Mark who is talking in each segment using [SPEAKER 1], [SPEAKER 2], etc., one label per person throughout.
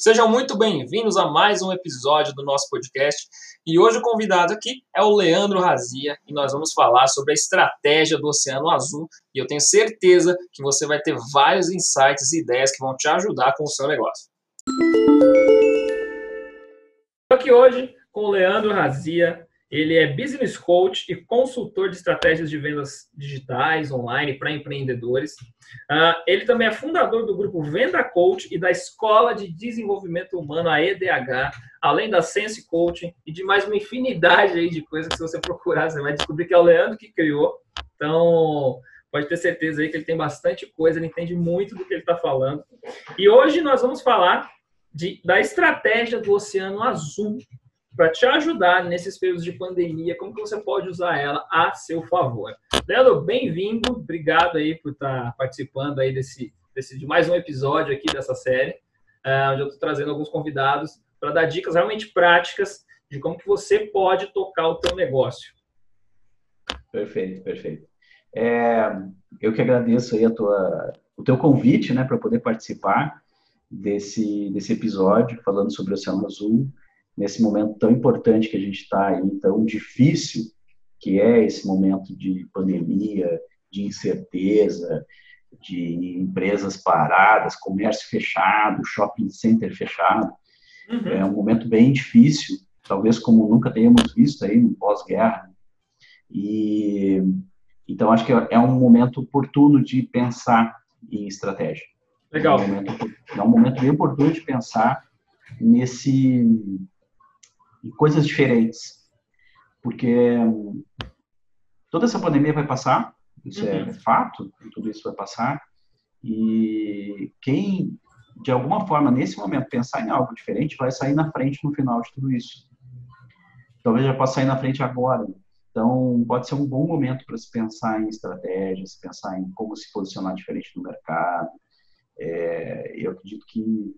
[SPEAKER 1] Sejam muito bem-vindos a mais um episódio do nosso podcast. E hoje o convidado aqui é o Leandro Razia e nós vamos falar sobre a estratégia do Oceano Azul. E eu tenho certeza que você vai ter vários insights e ideias que vão te ajudar com o seu negócio. Estou aqui hoje com o Leandro Razia, ele é business coach e consultor de estratégias de vendas digitais online para empreendedores. Uh, ele também é fundador do grupo Venda Coach e da Escola de Desenvolvimento Humano, a EDH, além da Sense Coaching e de mais uma infinidade aí de coisas que se você procurar, você vai descobrir que é o Leandro que criou. Então, pode ter certeza aí que ele tem bastante coisa, ele entende muito do que ele está falando. E hoje nós vamos falar de, da estratégia do Oceano Azul para te ajudar nesses períodos de pandemia, como que você pode usar ela a seu favor. Leandro, bem-vindo, obrigado aí por estar participando aí desse, desse de mais um episódio aqui dessa série, uh, onde eu estou trazendo alguns convidados para dar dicas realmente práticas de como que você pode tocar o teu negócio.
[SPEAKER 2] Perfeito, perfeito. É, eu que agradeço aí a tua, o teu convite, né, para poder participar desse, desse episódio falando sobre o Oceano Azul nesse momento tão importante que a gente está aí, tão difícil que é esse momento de pandemia, de incerteza, de empresas paradas, comércio fechado, shopping center fechado. Uhum. É um momento bem difícil, talvez como nunca tenhamos visto aí no pós-guerra. E então acho que é um momento oportuno de pensar em estratégia.
[SPEAKER 1] Legal.
[SPEAKER 2] É um momento, é um momento bem oportuno de pensar nesse coisas diferentes. Porque toda essa pandemia vai passar, isso é uhum. é fato, tudo isso vai passar. E quem, de alguma forma, nesse momento, pensar em algo diferente, vai sair na frente no final de tudo isso. Talvez já possa sair na frente agora. Então, pode ser um bom momento para se pensar em estratégias, pensar em como se posicionar diferente no mercado. É, eu acredito que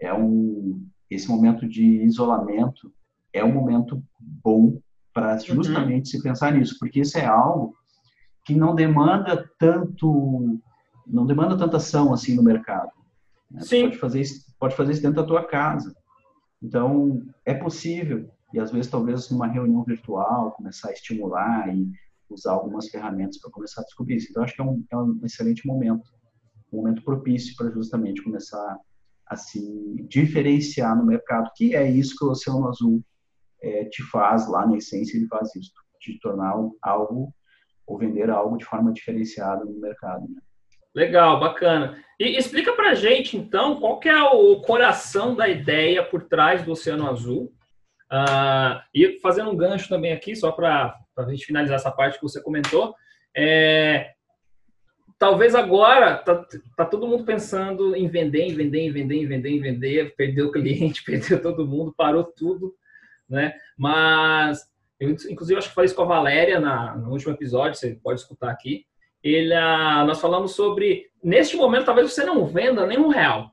[SPEAKER 2] é um esse momento de isolamento é um momento bom para uhum. justamente uhum. se pensar nisso, porque isso é algo que não demanda tanto, não demanda tanta ação assim no mercado. Né? Sim. Pode fazer isso, pode fazer isso dentro da tua casa. Então é possível e às vezes talvez numa reunião virtual começar a estimular e usar algumas ferramentas para começar a descobrir isso. Então acho que é um, é um excelente momento, um momento propício para justamente começar a se diferenciar no mercado, que é isso que o Oceano Azul é, te faz, lá na essência, ele faz isso, te tornar algo ou vender algo de forma diferenciada no mercado. Né?
[SPEAKER 1] Legal, bacana. E explica para gente, então, qual que é o coração da ideia por trás do Oceano Azul. Uh, e fazendo um gancho também aqui, só para a gente finalizar essa parte que você comentou, é, talvez agora tá, tá, todo mundo pensando em vender, em vender, em vender, em vender, em vender, perdeu o cliente, perdeu todo mundo, parou tudo né? Mas eu, inclusive, acho que falei isso com a Valéria na, no último episódio, você pode escutar aqui. Ele, ah, nós falamos sobre, neste momento, talvez você não venda nenhum real.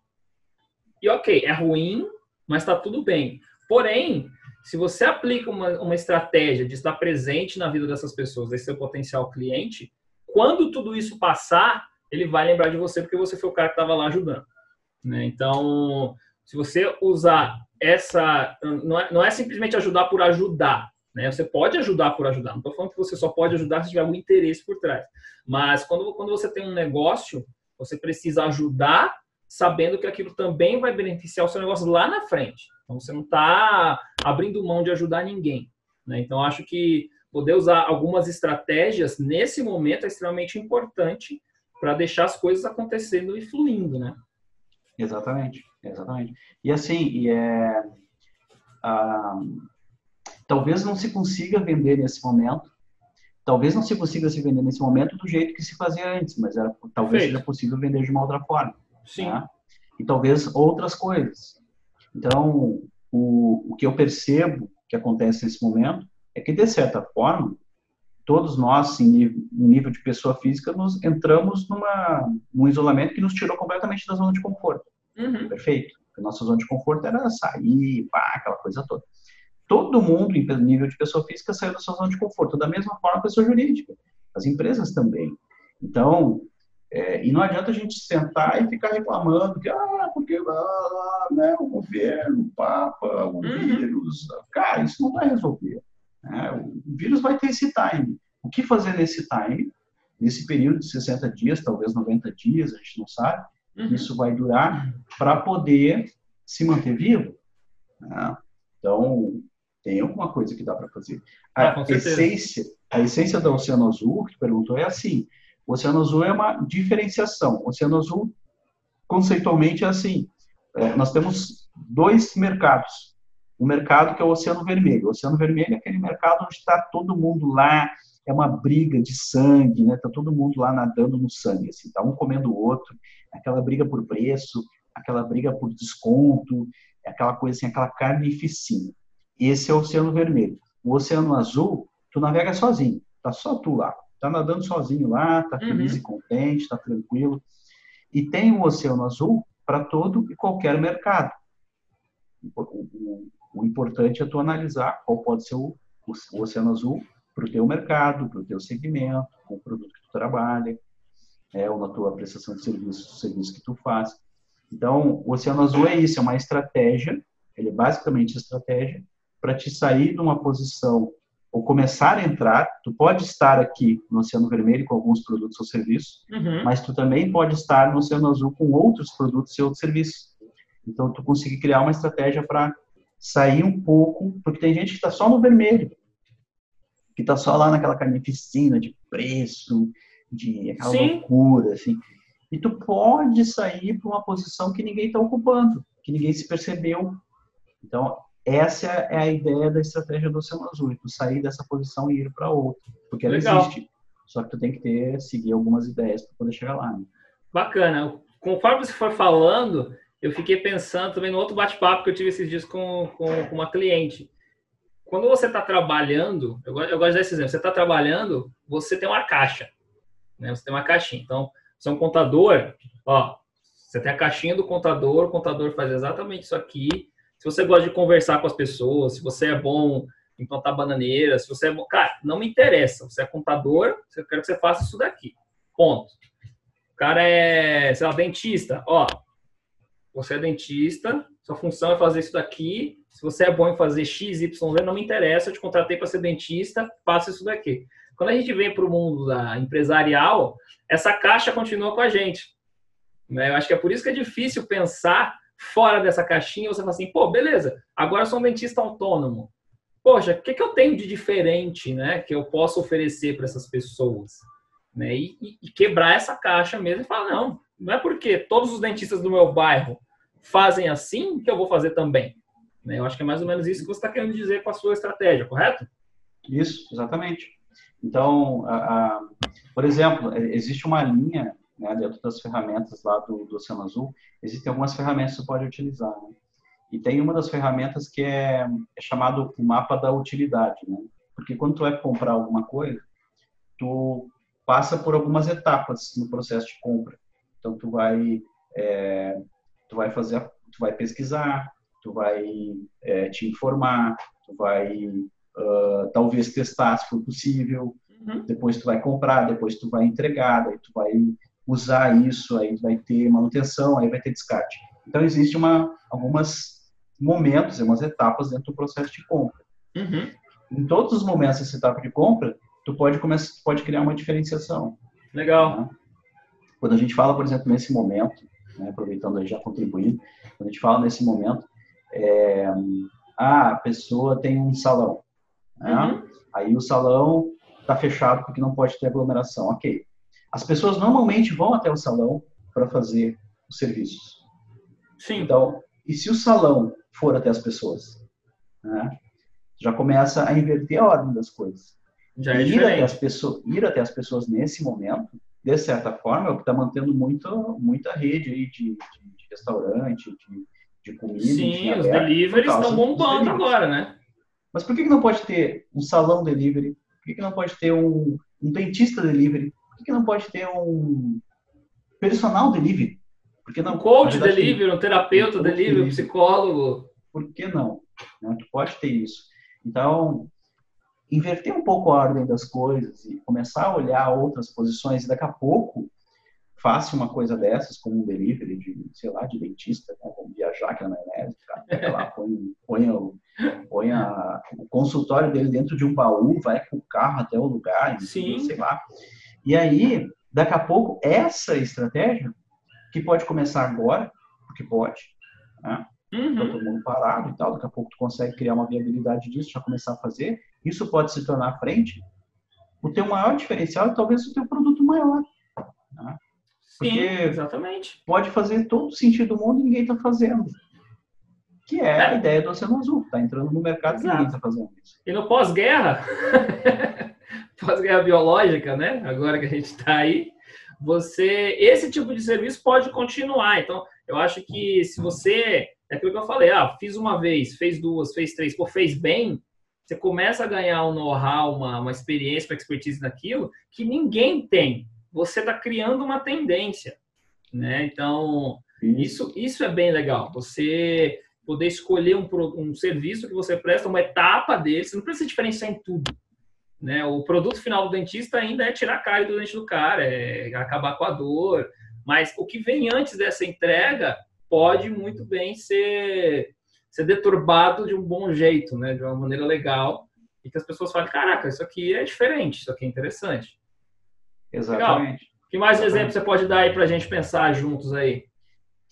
[SPEAKER 1] E ok, é ruim, mas está tudo bem. Porém, se você aplica uma, uma estratégia de estar presente na vida dessas pessoas, desse seu potencial cliente, quando tudo isso passar, ele vai lembrar de você porque você foi o cara que estava lá ajudando. Né? Então, se você usar essa. Não é, não é simplesmente ajudar por ajudar. Né? Você pode ajudar por ajudar. Não estou falando que você só pode ajudar se tiver algum interesse por trás. Mas quando, quando você tem um negócio, você precisa ajudar sabendo que aquilo também vai beneficiar o seu negócio lá na frente. Então você não está abrindo mão de ajudar ninguém. Né? Então acho que poder usar algumas estratégias nesse momento é extremamente importante para deixar as coisas acontecendo e fluindo, né?
[SPEAKER 2] Exatamente. Exatamente. E assim, e é, ah, talvez não se consiga vender nesse momento, talvez não se consiga se vender nesse momento do jeito que se fazia antes, mas era, talvez Feito. seja possível vender de uma outra forma.
[SPEAKER 1] Sim. Né?
[SPEAKER 2] E talvez outras coisas. Então, o, o que eu percebo que acontece nesse momento é que, de certa forma, todos nós, em nível, em nível de pessoa física, nos entramos numa, num isolamento que nos tirou completamente da zona de conforto. Uhum. Perfeito. A nossa zona de conforto era sair, pá, aquela coisa toda. Todo mundo, em nível de pessoa física, saiu da sua zona de conforto. Da mesma forma, a pessoa jurídica. As empresas também. Então, É, e não adianta a gente sentar e ficar reclamando que, ah, porque ah, né, o governo, o Papa, o uhum. vírus. Cara, isso não vai resolver. Né? O vírus vai ter esse time. O que fazer nesse time? Nesse período de 60 dias, talvez 90 dias, a gente não sabe. Uhum. Isso vai durar para poder se manter vivo. Né? Então, tem alguma coisa que dá para fazer. A, ah, essência, a essência do Oceano Azul, que perguntou, é assim: o Oceano Azul é uma diferenciação. O Oceano Azul, conceitualmente, é assim: é, nós temos dois mercados. Um mercado que é o Oceano Vermelho. O Oceano Vermelho é aquele mercado onde está todo mundo lá, é uma briga de sangue, né? Tá todo mundo lá nadando no sangue, assim, tá um comendo o outro, aquela briga por preço, aquela briga por desconto, aquela coisa assim, aquela carnificina. Esse é o Oceano Vermelho. O Oceano Azul, tu navega sozinho, tá só tu lá está nadando sozinho lá, feliz uhum. e contente, está tranquilo. E tem o Oceano Azul para todo e qualquer mercado. O, o, o, importante é tu analisar qual pode ser o, o Oceano Azul para o teu mercado, para o teu segmento, com o produto que tu trabalha, é, ou na tua prestação de serviços, do serviço que tu faz. Então, o Oceano Azul é isso, é uma estratégia, ele é basicamente estratégia para te sair de uma posição ou começar a entrar, tu pode estar aqui no Oceano Vermelho com alguns produtos ou serviços, uhum. mas tu também pode estar no Oceano Azul com outros produtos e outros serviços. Então, tu conseguir criar uma estratégia para sair um pouco, porque tem gente que está só no vermelho, que está só lá naquela carnificina de preço, de aquela Sim. loucura, assim. E tu pode sair para uma posição que ninguém está ocupando, que ninguém se percebeu. Então, essa é a ideia da estratégia do Oceano Azul, é tu sair dessa posição e ir para outra, porque ela Legal. existe. Só que tu tem que ter, seguir algumas ideias para poder chegar lá. Né?
[SPEAKER 1] Bacana. Conforme você foi falando, eu fiquei pensando também no outro bate-papo que eu tive esses dias com, com, com uma cliente. Quando você está trabalhando, eu, eu gosto desse exemplo, você está trabalhando, você tem uma caixa, né? Você tem uma caixinha. Então, você é um contador, ó, você tem a caixinha do contador, o contador faz exatamente isso aqui, se você gosta de conversar com as pessoas, se você é bom em plantar bananeira, se você é bom. Cara, não me interessa. Você é contador, eu quero que você faça isso daqui. Ponto. O cara é, sei lá, dentista. Ó, você é dentista, sua função é fazer isso daqui. Se você é bom em fazer X, Y, Z, não me interessa, eu te contratei para ser dentista, faça isso daqui. Quando a gente vem para o mundo da empresarial, essa caixa continua com a gente. Né? Eu acho que é por isso que é difícil pensar fora dessa caixinha, você fala assim, pô, beleza, agora eu sou um dentista autônomo. Poxa, o que, que eu tenho de diferente, né, que eu posso oferecer para essas pessoas? Né? E, e, quebrar essa caixa mesmo e falar, não, não é porque todos os dentistas do meu bairro fazem assim que eu vou fazer também. Né? Eu acho que é mais ou menos isso que você está querendo dizer com a sua estratégia, correto?
[SPEAKER 2] Isso, exatamente. Então, a, a, por exemplo, existe uma linha né, dentro das ferramentas lá do, do Oceano Azul, existem algumas ferramentas que você pode utilizar. Né? E tem uma das ferramentas que é, é chamado o mapa da utilidade, né? Porque quando tu vai comprar alguma coisa, tu passa por algumas etapas no processo de compra. Então tu vai é, tu vai fazer, tu vai pesquisar, tu vai é, te informar, tu vai uh, talvez testar se for possível, uhum. depois tu vai comprar, depois tu vai entregar, daí tu vai usar isso, aí vai ter manutenção, aí vai ter descarte. Então, existe uma, algumas momentos, algumas etapas dentro do processo de compra. Uhum. Em todos os momentos dessa etapa de compra, tu pode, começar, pode criar uma diferenciação.
[SPEAKER 1] Legal. Né?
[SPEAKER 2] Quando a gente fala, por exemplo, nesse momento, né, aproveitando aí já contribuindo, quando a gente fala nesse momento, é, ah, a pessoa tem um salão. Né? Uhum. Aí o salão está fechado porque não pode ter aglomeração. Ok. As pessoas normalmente vão até o salão para fazer os serviços. Sim. Então, e se o salão for até as pessoas? Né? Já começa a inverter a ordem das coisas. Já é ir, até as pessoas, ir até as pessoas nesse momento, de certa forma, é o que está mantendo muito, muita rede aí de, de, de restaurante, de, de comida.
[SPEAKER 1] Sim, os deliveries estão bombando agora, né?
[SPEAKER 2] Mas por que, que não pode ter um salão delivery? Por que, que não pode ter um, um dentista delivery? Por que não pode ter um personal delivery?
[SPEAKER 1] Por que não? Um coach verdade, delivery, um terapeuta um delivery, um psicólogo.
[SPEAKER 2] Por que não? não? Tu pode ter isso. Então, inverter um pouco a ordem das coisas e começar a olhar outras posições e daqui a pouco faça uma coisa dessas, como um delivery de, sei lá, de dentista, né? vamos viajar aqui na maionese, cara, pega lá, põe, põe, o, põe a, o consultório dele dentro de um baú, vai com o carro até o lugar,
[SPEAKER 1] Sim.
[SPEAKER 2] sei lá. E aí, daqui a pouco, essa estratégia, que pode começar agora, porque pode, né?
[SPEAKER 1] Uhum.
[SPEAKER 2] Tá todo mundo parado e tal, daqui a pouco tu consegue criar uma viabilidade disso, já começar a fazer, isso pode se tornar à frente. O teu maior diferencial é talvez o teu produto maior.
[SPEAKER 1] Sim, exatamente.
[SPEAKER 2] pode fazer todo sentido do mundo e ninguém está fazendo. Que é, a
[SPEAKER 1] É.
[SPEAKER 2] ideia do Oceano Azul, tá entrando no mercado e ninguém está fazendo isso.
[SPEAKER 1] E no pós-guerra, pós-guerra biológica, né? Agora que a gente está aí, você, esse tipo de serviço pode continuar. Então, eu acho que se você, é aquilo que eu falei, ah, fiz uma vez, fez duas, fez três, pô, fez bem, você começa a ganhar um know-how, uma, uma experiência, uma expertise naquilo que ninguém tem. Você está criando uma tendência, né? Então, isso, isso é bem legal. Você poder escolher um, um serviço que você presta, uma etapa dele, você não precisa diferenciar em tudo. Né? O produto final do dentista ainda é tirar a cárie do dente do cara, é acabar com a dor. Mas o que vem antes dessa entrega pode muito bem ser, ser deturbado de um bom jeito, né? de uma maneira legal, e que as pessoas falem, caraca, isso aqui é diferente, isso aqui é interessante.
[SPEAKER 2] Exatamente.
[SPEAKER 1] Que mais exemplos você pode dar aí para a gente pensar juntos aí?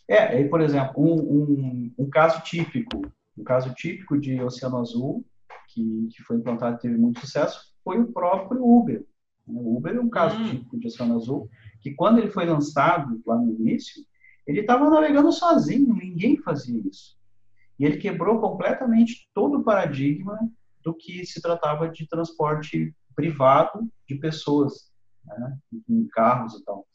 [SPEAKER 2] É, aí, por exemplo, um, um, um caso típico, um caso típico de Oceano Azul, que, que foi implantado e teve muito sucesso, foi o próprio Uber. O Uber é um caso
[SPEAKER 1] Hum.
[SPEAKER 2] típico de Oceano Azul, que quando ele foi lançado lá no início, ele estava navegando sozinho, ninguém fazia isso. E ele quebrou completamente todo o paradigma do que se tratava de transporte privado de pessoas, né, em carros e tal.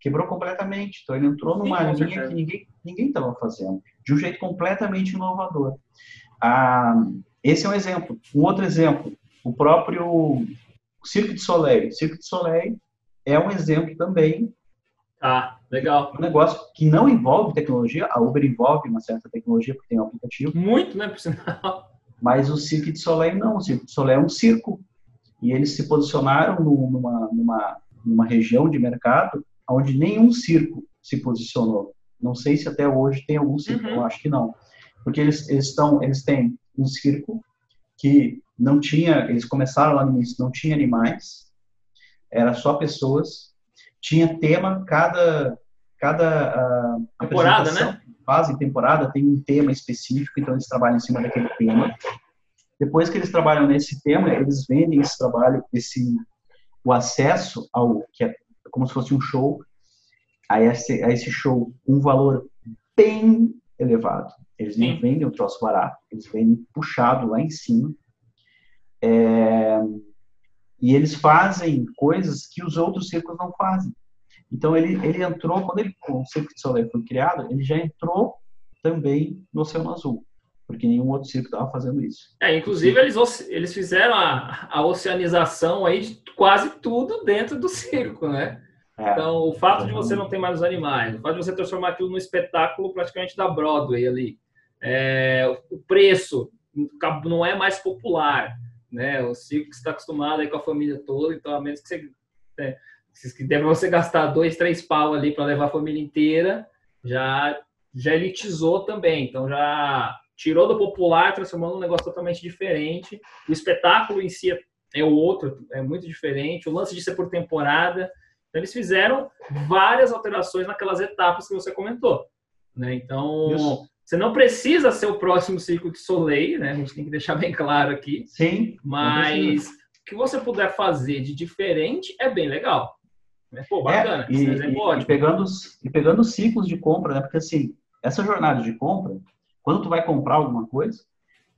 [SPEAKER 2] Quebrou completamente. Então ele entrou numa
[SPEAKER 1] com
[SPEAKER 2] linha que ninguém ninguém estava fazendo, de um jeito completamente inovador. Ah, esse é um exemplo. Um outro exemplo, o próprio Cirque du Soleil. Cirque du Soleil é um exemplo também
[SPEAKER 1] Ah, legal.
[SPEAKER 2] um negócio que não envolve tecnologia. A Uber envolve uma certa tecnologia porque tem um aplicativo,
[SPEAKER 1] Muito, né? Por sinal.
[SPEAKER 2] mas o Cirque du Soleil não. O Cirque du Soleil é um circo e eles se posicionaram nu- numa numa numa região de mercado onde nenhum circo se posicionou. Não sei se até hoje tem algum circo,
[SPEAKER 1] Uhum.
[SPEAKER 2] eu acho que não, porque eles eles estão eles têm um circo que não tinha, eles começaram lá no início, não tinha animais, era só pessoas, tinha tema, cada, cada ah,
[SPEAKER 1] Temporada,
[SPEAKER 2] apresentação, fase, temporada, tem um tema específico, então eles trabalham em cima daquele tema. Depois que eles trabalham nesse tema, eles vendem esse trabalho, esse, o acesso ao, que é como se fosse um show, a esse, a esse show, um valor bem elevado. Eles não
[SPEAKER 1] Sim.
[SPEAKER 2] vendem o troço barato, eles vendem puxado lá em cima. É, e eles fazem coisas que os outros circos não fazem. Então ele, ele entrou, quando ele, o Circo de Soleil foi criado, ele já entrou também no Oceano Azul, porque nenhum outro circo estava fazendo isso.
[SPEAKER 1] É, inclusive, eles, eles fizeram a, a oceanização aí de quase tudo dentro do circo, né?
[SPEAKER 2] É,
[SPEAKER 1] Então, o fato de você não ter mais os animais, o fato de você transformar aquilo num espetáculo praticamente da Broadway ali, é, o preço não é mais popular, né? O circo que está acostumado aí com a família toda, então a menos que você é, que deve você gastar dois, três pau ali para levar a família inteira, já já elitizou também, então já tirou do popular, transformou num negócio totalmente diferente. O espetáculo em si é- é o outro, é muito diferente. O lance de ser por temporada. Então, eles fizeram várias alterações naquelas etapas que você comentou. Né? Então,
[SPEAKER 2] Isso.
[SPEAKER 1] você não precisa ser o próximo Circo de Soleil, né? A gente tem que deixar bem claro aqui.
[SPEAKER 2] sim,
[SPEAKER 1] Mas o que você puder fazer de diferente é bem legal. Né? Pô, bacana.
[SPEAKER 2] É, e, e-
[SPEAKER 1] ótimo.
[SPEAKER 2] e pegando, os- e pegando os ciclos de compra, né? Porque assim, essa jornada de compra, quando tu vai comprar alguma coisa,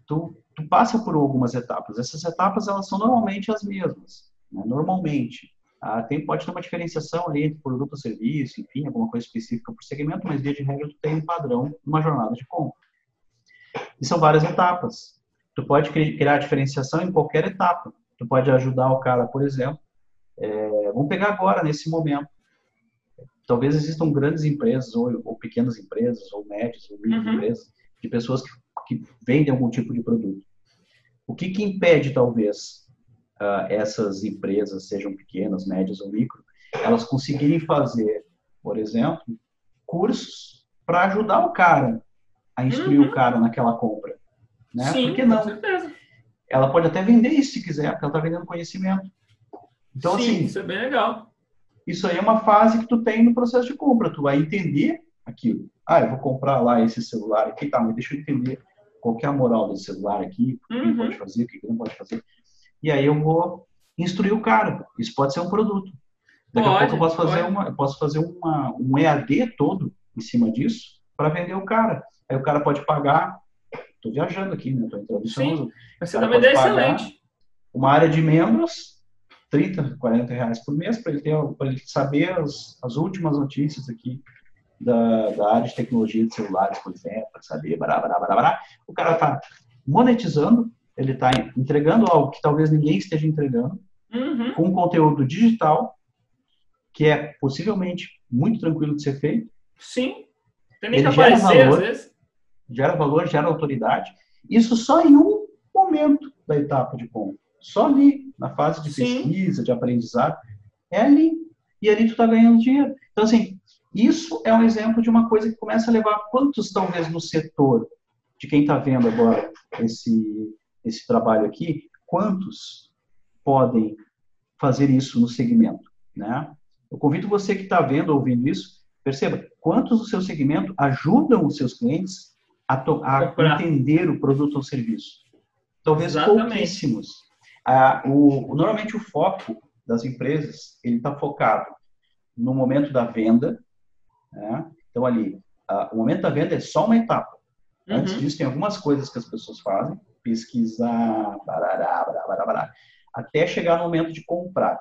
[SPEAKER 2] tu, tu passa por algumas etapas. Essas etapas, elas são normalmente as mesmas, né? Normalmente. Ah, tem, pode ter uma diferenciação ali entre produto ou serviço, enfim, alguma coisa específica por segmento, mas via de regra tu tem um padrão numa jornada de compra. E são várias etapas. Tu pode cri- criar diferenciação em qualquer etapa. Tu pode ajudar o cara, por exemplo, é, vamos pegar agora, nesse momento. Talvez existam grandes empresas, ou, ou pequenas empresas, ou médias, ou micro
[SPEAKER 1] Uhum.
[SPEAKER 2] De pessoas que, que vendem algum tipo de produto. O que, que impede, talvez, ah, essas empresas, sejam pequenas, médias ou micro, elas conseguirem fazer por exemplo, cursos para ajudar o cara a instruir uhum. o cara naquela compra. Né?
[SPEAKER 1] Sim,
[SPEAKER 2] Por que não?
[SPEAKER 1] Com certeza.
[SPEAKER 2] Ela pode até vender isso se quiser, porque ela está vendendo conhecimento. Então,
[SPEAKER 1] Sim,
[SPEAKER 2] assim.
[SPEAKER 1] Isso é bem legal.
[SPEAKER 2] Isso aí é uma fase que tu tem no processo de compra. Tu vai entender aquilo. Ah, eu vou comprar lá esse celular aqui, tá, mas deixa eu entender qual é a moral desse celular aqui, o que uhum. pode fazer, o que não pode fazer. E aí eu vou instruir o cara. Isso pode ser um produto. Daqui pode, a pouco eu posso fazer, uma, eu posso fazer uma, um EAD todo em cima disso para vender o cara. Aí o cara pode pagar. Estou viajando aqui, né? Estou introduzindo.
[SPEAKER 1] Sim, você dá uma ideia excelente.
[SPEAKER 2] Uma área de membros, 30, 40 reais por mês, para ele, ter, ele saber as, as últimas notícias aqui da, da, área de tecnologia de celulares, por exemplo, para saber, bará, bará, bará, bará. o cara está monetizando, ele está entregando algo que talvez ninguém esteja entregando,
[SPEAKER 1] uhum.
[SPEAKER 2] com conteúdo digital, que é possivelmente muito tranquilo de ser feito.
[SPEAKER 1] Sim. Tem nem ele que aparecer, valor, às vezes.
[SPEAKER 2] Gera valor, gera autoridade. Isso só em um momento da etapa de compra. Só ali, na fase de Sim. pesquisa, de aprendizado. É ali. E ali tu está ganhando dinheiro. Então, assim, isso é um exemplo de uma coisa que começa a levar quantos, talvez, no setor, de quem está vendo agora esse, esse trabalho aqui, quantos podem fazer isso no segmento, né? Eu convido você que está vendo, ouvindo isso, perceba quantos do seu segmento ajudam os seus clientes a, a entender o produto ou serviço. Talvez Exatamente. pouquíssimos. Ah, o, normalmente o foco das empresas ele está focado no momento da venda. Né? Então ali, ah, o momento da venda é só uma etapa. Uhum. Antes disso tem algumas coisas que as pessoas fazem, pesquisar, barará, barará, barará, até chegar no momento de comprar.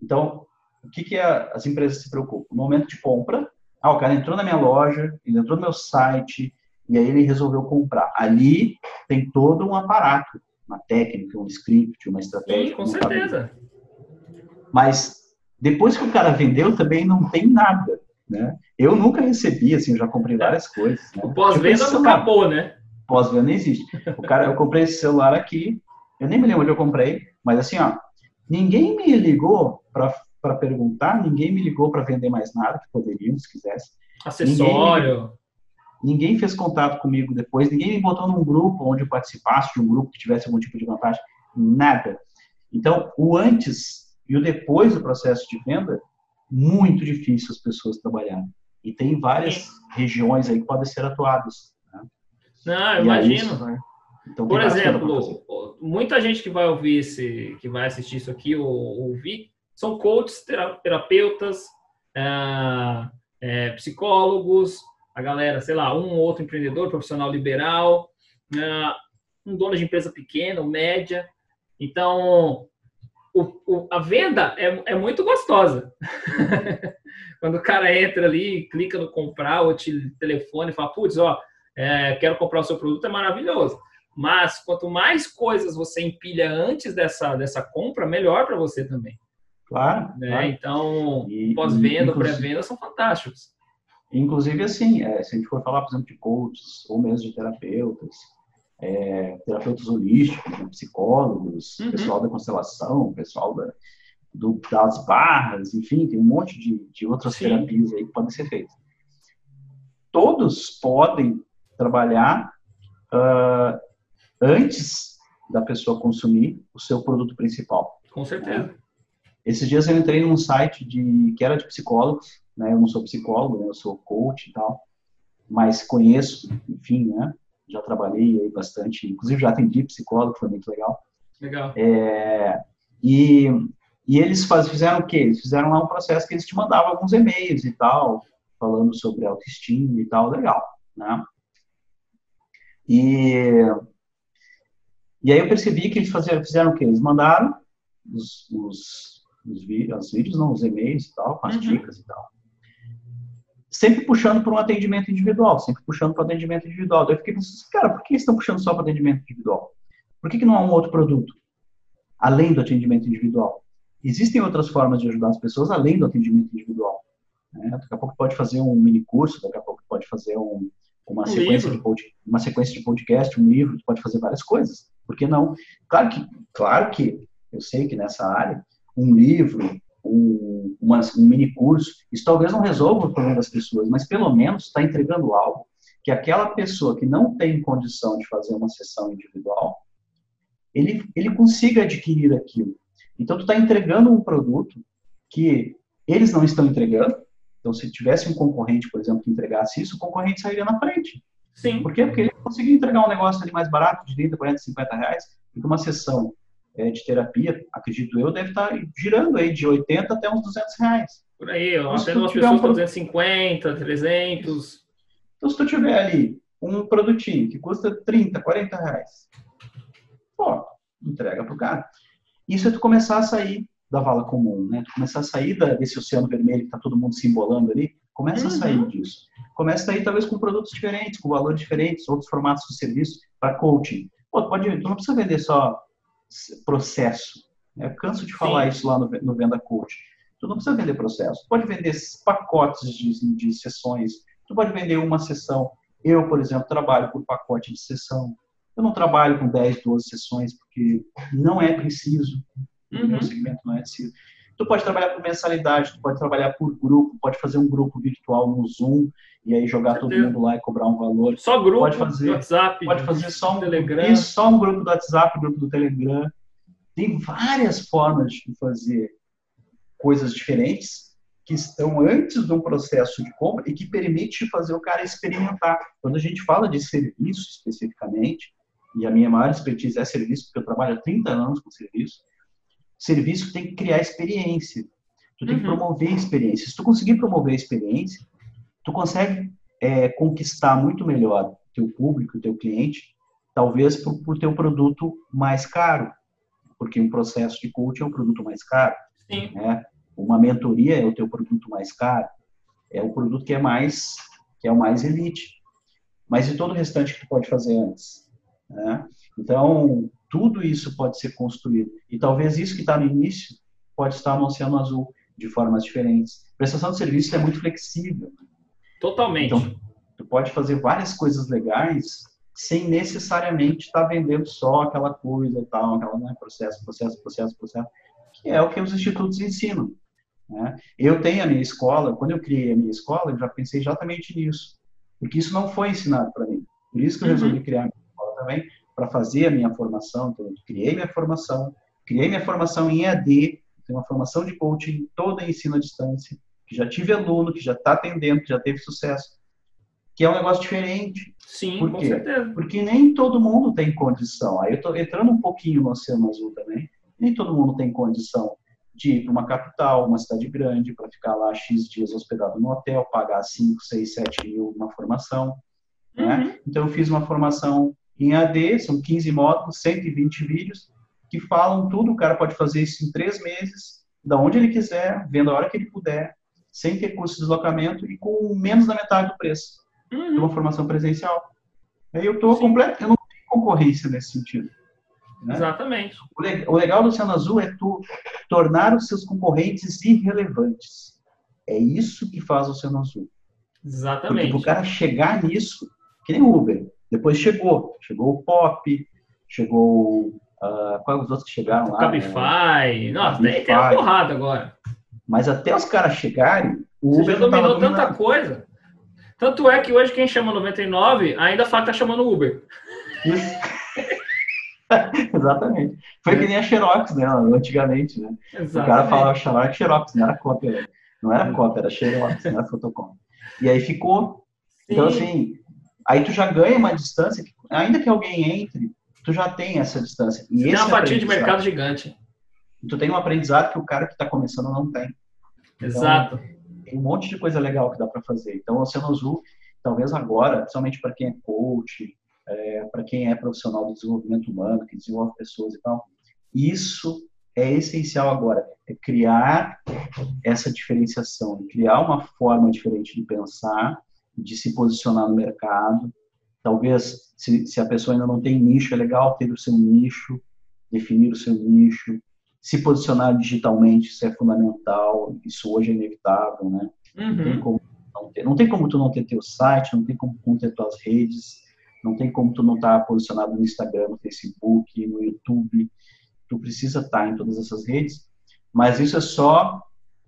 [SPEAKER 2] Então, o que, que as empresas se preocupam? No momento de compra, ah, o cara entrou na minha loja, ele entrou no meu site, e aí ele resolveu comprar. Ali tem todo um aparato, uma técnica, um script, uma estratégia.
[SPEAKER 1] Sim, com certeza.
[SPEAKER 2] Mas depois que o cara vendeu, também não tem nada. Né? Eu nunca recebi, assim, eu já comprei várias coisas. Né?
[SPEAKER 1] O pós-venda não acabou, né?
[SPEAKER 2] Pós-venda não existe. O cara, eu comprei esse celular aqui, eu nem me lembro onde eu comprei, mas assim, ó, ninguém me ligou para para perguntar, ninguém me ligou para vender mais nada, que poderiam, se quisesse.
[SPEAKER 1] Acessório.
[SPEAKER 2] Ninguém, ninguém, fez contato comigo depois, ninguém me botou num grupo onde eu participasse de um grupo que tivesse algum tipo de vantagem, nada. Então, o antes e o depois do processo de venda, muito difícil as pessoas trabalharem. E tem várias Sim. regiões aí que podem ser atuadas. Né?
[SPEAKER 1] Não, eu imagino. Então, Por exemplo, muita gente que vai ouvir esse, que vai assistir isso aqui ou ouvir, são coaches, terapeutas, é, é, psicólogos, a galera, sei lá, um ou outro empreendedor, profissional liberal, é, um dono de empresa pequena ou média. Então, o, o, a venda é, é muito gostosa. Quando o cara entra ali, clica no comprar, ou te telefone e fala, putz, ó, é, quero comprar o seu produto, é maravilhoso. Mas quanto mais coisas você empilha antes dessa, dessa compra, melhor para você também.
[SPEAKER 2] Claro.
[SPEAKER 1] Né?
[SPEAKER 2] claro.
[SPEAKER 1] Então, pós-venda, pré-venda são fantásticos.
[SPEAKER 2] Inclusive, assim, é, se a gente for falar, por exemplo, de coaches ou mesmo de terapeutas, é, terapeutas holísticos, né, psicólogos, uhum. pessoal da constelação, pessoal da, do, das barras, enfim, tem um monte de, de outras Sim. terapias aí que podem ser feitas. Todos podem trabalhar uh, antes da pessoa consumir o seu produto principal.
[SPEAKER 1] Com certeza. Né?
[SPEAKER 2] Esses dias eu entrei num site de que era de psicólogos, né? Eu não sou psicólogo, né? eu sou coach e tal, mas conheço, enfim, né? Já trabalhei aí bastante, inclusive já atendi psicólogo, foi muito legal.
[SPEAKER 1] Legal.
[SPEAKER 2] É, e, e eles faz, fizeram o quê? Eles fizeram lá um processo que eles te mandavam alguns e-mails e tal, falando sobre autoestima e tal, legal, né? E, e aí eu percebi que eles faziam, fizeram o quê? Eles mandaram os, os os, os vídeos, não, os e-mails e tal, com as uhum. dicas e tal. Sempre puxando para um atendimento individual, sempre puxando para o atendimento individual. Daí eu fiquei pensando, cara, por que estão puxando só para atendimento individual? Por que, que não há um outro produto além do atendimento individual? Existem outras formas de ajudar as pessoas além do atendimento individual. Né? Daqui a pouco pode fazer um mini curso, daqui a pouco pode fazer um, uma, um sequência de uma sequência de podcast, um livro, pode fazer várias coisas. Por que não? Claro que, claro que eu sei que nessa área um livro um, uma, um mini curso, isso talvez não resolva o problema das pessoas, mas pelo menos está entregando algo que aquela pessoa que não tem condição de fazer uma sessão individual, ele, ele consiga adquirir aquilo. Então, tu está entregando um produto que eles não estão entregando. Então, se tivesse um concorrente, por exemplo, que entregasse isso, o concorrente sairia na frente.
[SPEAKER 1] Sim.
[SPEAKER 2] Por quê? Porque ele conseguiu entregar um negócio ali mais barato, de 30, 40, 50 reais, porque uma sessão de terapia, acredito eu, deve estar girando aí de 80 até uns 200 reais.
[SPEAKER 1] Por aí, ó, até umas pessoas um... 250, 300.
[SPEAKER 2] Então, se tu tiver ali um produtinho que custa 30, 40 reais, pô, entrega pro cara. Isso é tu começar a sair da vala comum, né? Tu começar a sair desse oceano vermelho que tá todo mundo se embolando ali, começa uhum. a sair disso. Começa a sair talvez com produtos diferentes, com valores diferentes, outros formatos de serviço para coaching. Pô, pode, tu não precisa vender só processo. Eu canso de falar Sim. isso lá no, no Venda Coach. Tu não precisa vender processo. Tu pode vender pacotes de, de sessões. Tu pode vender uma sessão. Eu, por exemplo, trabalho por pacote de sessão. Eu não trabalho com 10, 12 sessões, porque não é preciso. Uhum. O meu segmento não é preciso. Tu pode trabalhar por mensalidade, tu pode trabalhar por grupo, pode fazer um grupo virtual no Zoom e aí jogar todo mundo lá e cobrar um valor.
[SPEAKER 1] Só grupo
[SPEAKER 2] pode fazer,
[SPEAKER 1] do WhatsApp,
[SPEAKER 2] pode fazer só um Telegram. Isso, só um grupo do WhatsApp, grupo do Telegram. Tem várias formas de fazer coisas diferentes que estão antes um processo de compra e que permite fazer o cara experimentar. Quando a gente fala de serviço especificamente, e a minha maior expertise é serviço, porque eu trabalho há 30 anos com serviço, serviço tem que criar experiência. Tu tem uhum. que promover experiência. Se tu conseguir promover a experiência, tu consegue é, conquistar muito melhor teu público, teu cliente, talvez por, por ter um produto mais caro, porque um processo de coaching é um produto mais caro.
[SPEAKER 1] Sim.
[SPEAKER 2] Né? Uma mentoria é o teu produto mais caro, é o produto que é mais que é o mais elite. Mas e todo o restante que tu pode fazer antes? Né? Então, tudo isso pode ser construído. E talvez isso que está no início pode estar no Oceano Azul, de formas diferentes. Prestação de serviço é muito flexível.
[SPEAKER 1] Totalmente.
[SPEAKER 2] Então, tu pode fazer várias coisas legais sem necessariamente estar tá vendendo só aquela coisa tal, aquela né, processo, processo, processo, processo, que é o que os institutos ensinam. Né? Eu tenho a minha escola, quando eu criei a minha escola, eu já pensei exatamente nisso, porque isso não foi ensinado para mim. Por isso que eu resolvi uhum. criar a minha escola também, para fazer a minha formação. Então, eu criei minha formação, criei minha formação em EAD, tenho uma formação de coaching toda em ensino à distância, que já tive aluno, que já está atendendo, que já teve sucesso, que é um negócio diferente.
[SPEAKER 1] Sim,
[SPEAKER 2] Por
[SPEAKER 1] com
[SPEAKER 2] quê?
[SPEAKER 1] certeza.
[SPEAKER 2] Porque nem todo mundo tem condição. Aí eu estou entrando um pouquinho no Oceano Azul também. Nem todo mundo tem condição de ir para uma capital, uma cidade grande, para ficar lá X dias hospedado no hotel, pagar 5, 6, 7 mil uma formação. Né? Uhum. Né? Então, eu fiz uma formação em AD, são 15 módulos, 120 vídeos, que falam tudo. O cara pode fazer isso em três meses, da onde ele quiser, vendo a hora que ele puder, sem ter custo de deslocamento e com menos da metade do preço uhum. de uma formação presencial. Aí eu estou completo, eu não tenho concorrência nesse sentido.
[SPEAKER 1] Né? Exatamente.
[SPEAKER 2] O legal do Oceano Azul é tu tornar os seus concorrentes irrelevantes. É isso que faz o Oceano Azul.
[SPEAKER 1] Exatamente.
[SPEAKER 2] Porque o cara chegar nisso, que nem Uber. Depois chegou. Chegou o Pop, chegou. Uh, quais os outros que chegaram lá?
[SPEAKER 1] Cabify. Né? Nossa, daí tem uma porrada agora.
[SPEAKER 2] Mas até os caras chegarem, o Uber
[SPEAKER 1] já dominou tanta coisa. Tanto é que hoje quem chama 99 ainda fala que tá chamando Uber.
[SPEAKER 2] Exatamente. Foi é. que nem a Xerox, né? Antigamente, né? Exatamente. O cara falava chamava Xerox, não era cópia. Não era cópia, era Xerox, não era fotocópia. E aí ficou. Então, Sim. Então, assim, Aí tu já ganha uma distância, que, ainda que alguém entre, tu já tem essa distância.
[SPEAKER 1] E tem uma fatia de mercado gigante.
[SPEAKER 2] Tu tem um aprendizado que o cara que está começando não tem.
[SPEAKER 1] Então, Exato.
[SPEAKER 2] Tem um monte de coisa legal que dá para fazer. Então, o Oceano Azul, talvez agora, principalmente para quem é coach, é, para quem é profissional do desenvolvimento humano, que desenvolve pessoas e tal, isso é essencial agora. É criar essa diferenciação, criar uma forma diferente de pensar de se posicionar no mercado. Talvez, se, se a pessoa ainda não tem nicho, é legal ter o seu nicho, definir o seu nicho, se posicionar digitalmente, isso é fundamental, isso hoje é inevitável, né? Uhum. Não, tem como não, ter, não tem como tu não ter teu site, não tem como não ter tuas redes, não tem como tu não estar tá posicionado no Instagram, no Facebook, no YouTube, tu precisa estar tá em todas essas redes, mas isso é só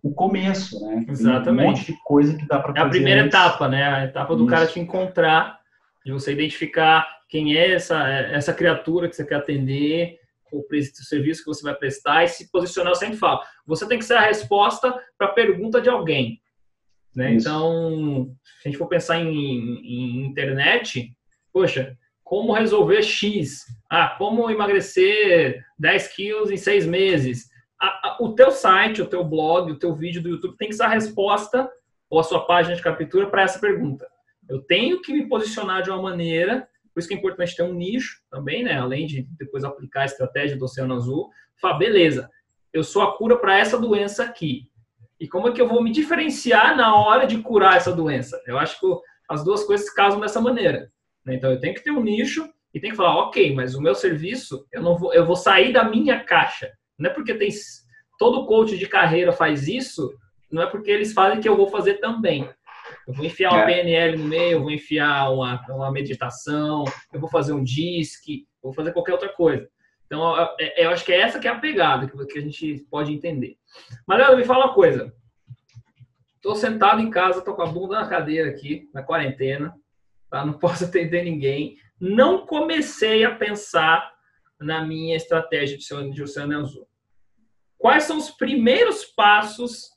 [SPEAKER 2] o começo, né?
[SPEAKER 1] Exatamente.
[SPEAKER 2] Tem um monte de coisa que dá para fazer.
[SPEAKER 1] É a primeira
[SPEAKER 2] antes.
[SPEAKER 1] etapa, né? A etapa do
[SPEAKER 2] Isso.
[SPEAKER 1] cara te encontrar, de você identificar quem é essa, essa criatura que você quer atender, o serviço que você vai prestar e se posicionar. Eu sempre falo, você tem que ser a resposta para a pergunta de alguém. Né?
[SPEAKER 2] Isso.
[SPEAKER 1] Então, se a gente for pensar em, em internet, poxa, como resolver X? Ah, como emagrecer 10 quilos em seis meses? A- a- o teu site, o teu blog, o teu vídeo do YouTube tem que ser a resposta ou a sua página de captura para essa pergunta. Eu tenho que me posicionar de uma maneira, por isso que é importante ter um nicho também, né? Além de depois aplicar a estratégia do Oceano Azul, falar, beleza, eu sou a cura para essa doença aqui. E como é que eu vou me diferenciar na hora de curar essa doença? Eu acho que as duas coisas casam dessa maneira. né? Então eu tenho que ter um nicho e tenho que falar, ok, mas o meu serviço, eu não vou, eu vou sair da minha caixa. Não é porque tem todo coach de carreira faz isso, não é porque eles fazem que eu vou fazer também. Eu vou enfiar uma
[SPEAKER 2] É.
[SPEAKER 1] PNL no meio, eu vou enfiar uma, uma meditação, eu vou fazer um disque, vou fazer qualquer outra coisa. Então, eu, eu acho que é essa que é a pegada que, a gente pode entender. Mas, Leandro, me fala uma coisa. Estou sentado em casa, estou com a bunda na cadeira aqui, na quarentena, tá? não posso atender ninguém. Não comecei a pensar na minha estratégia de oceano, azul. Quais são os primeiros passos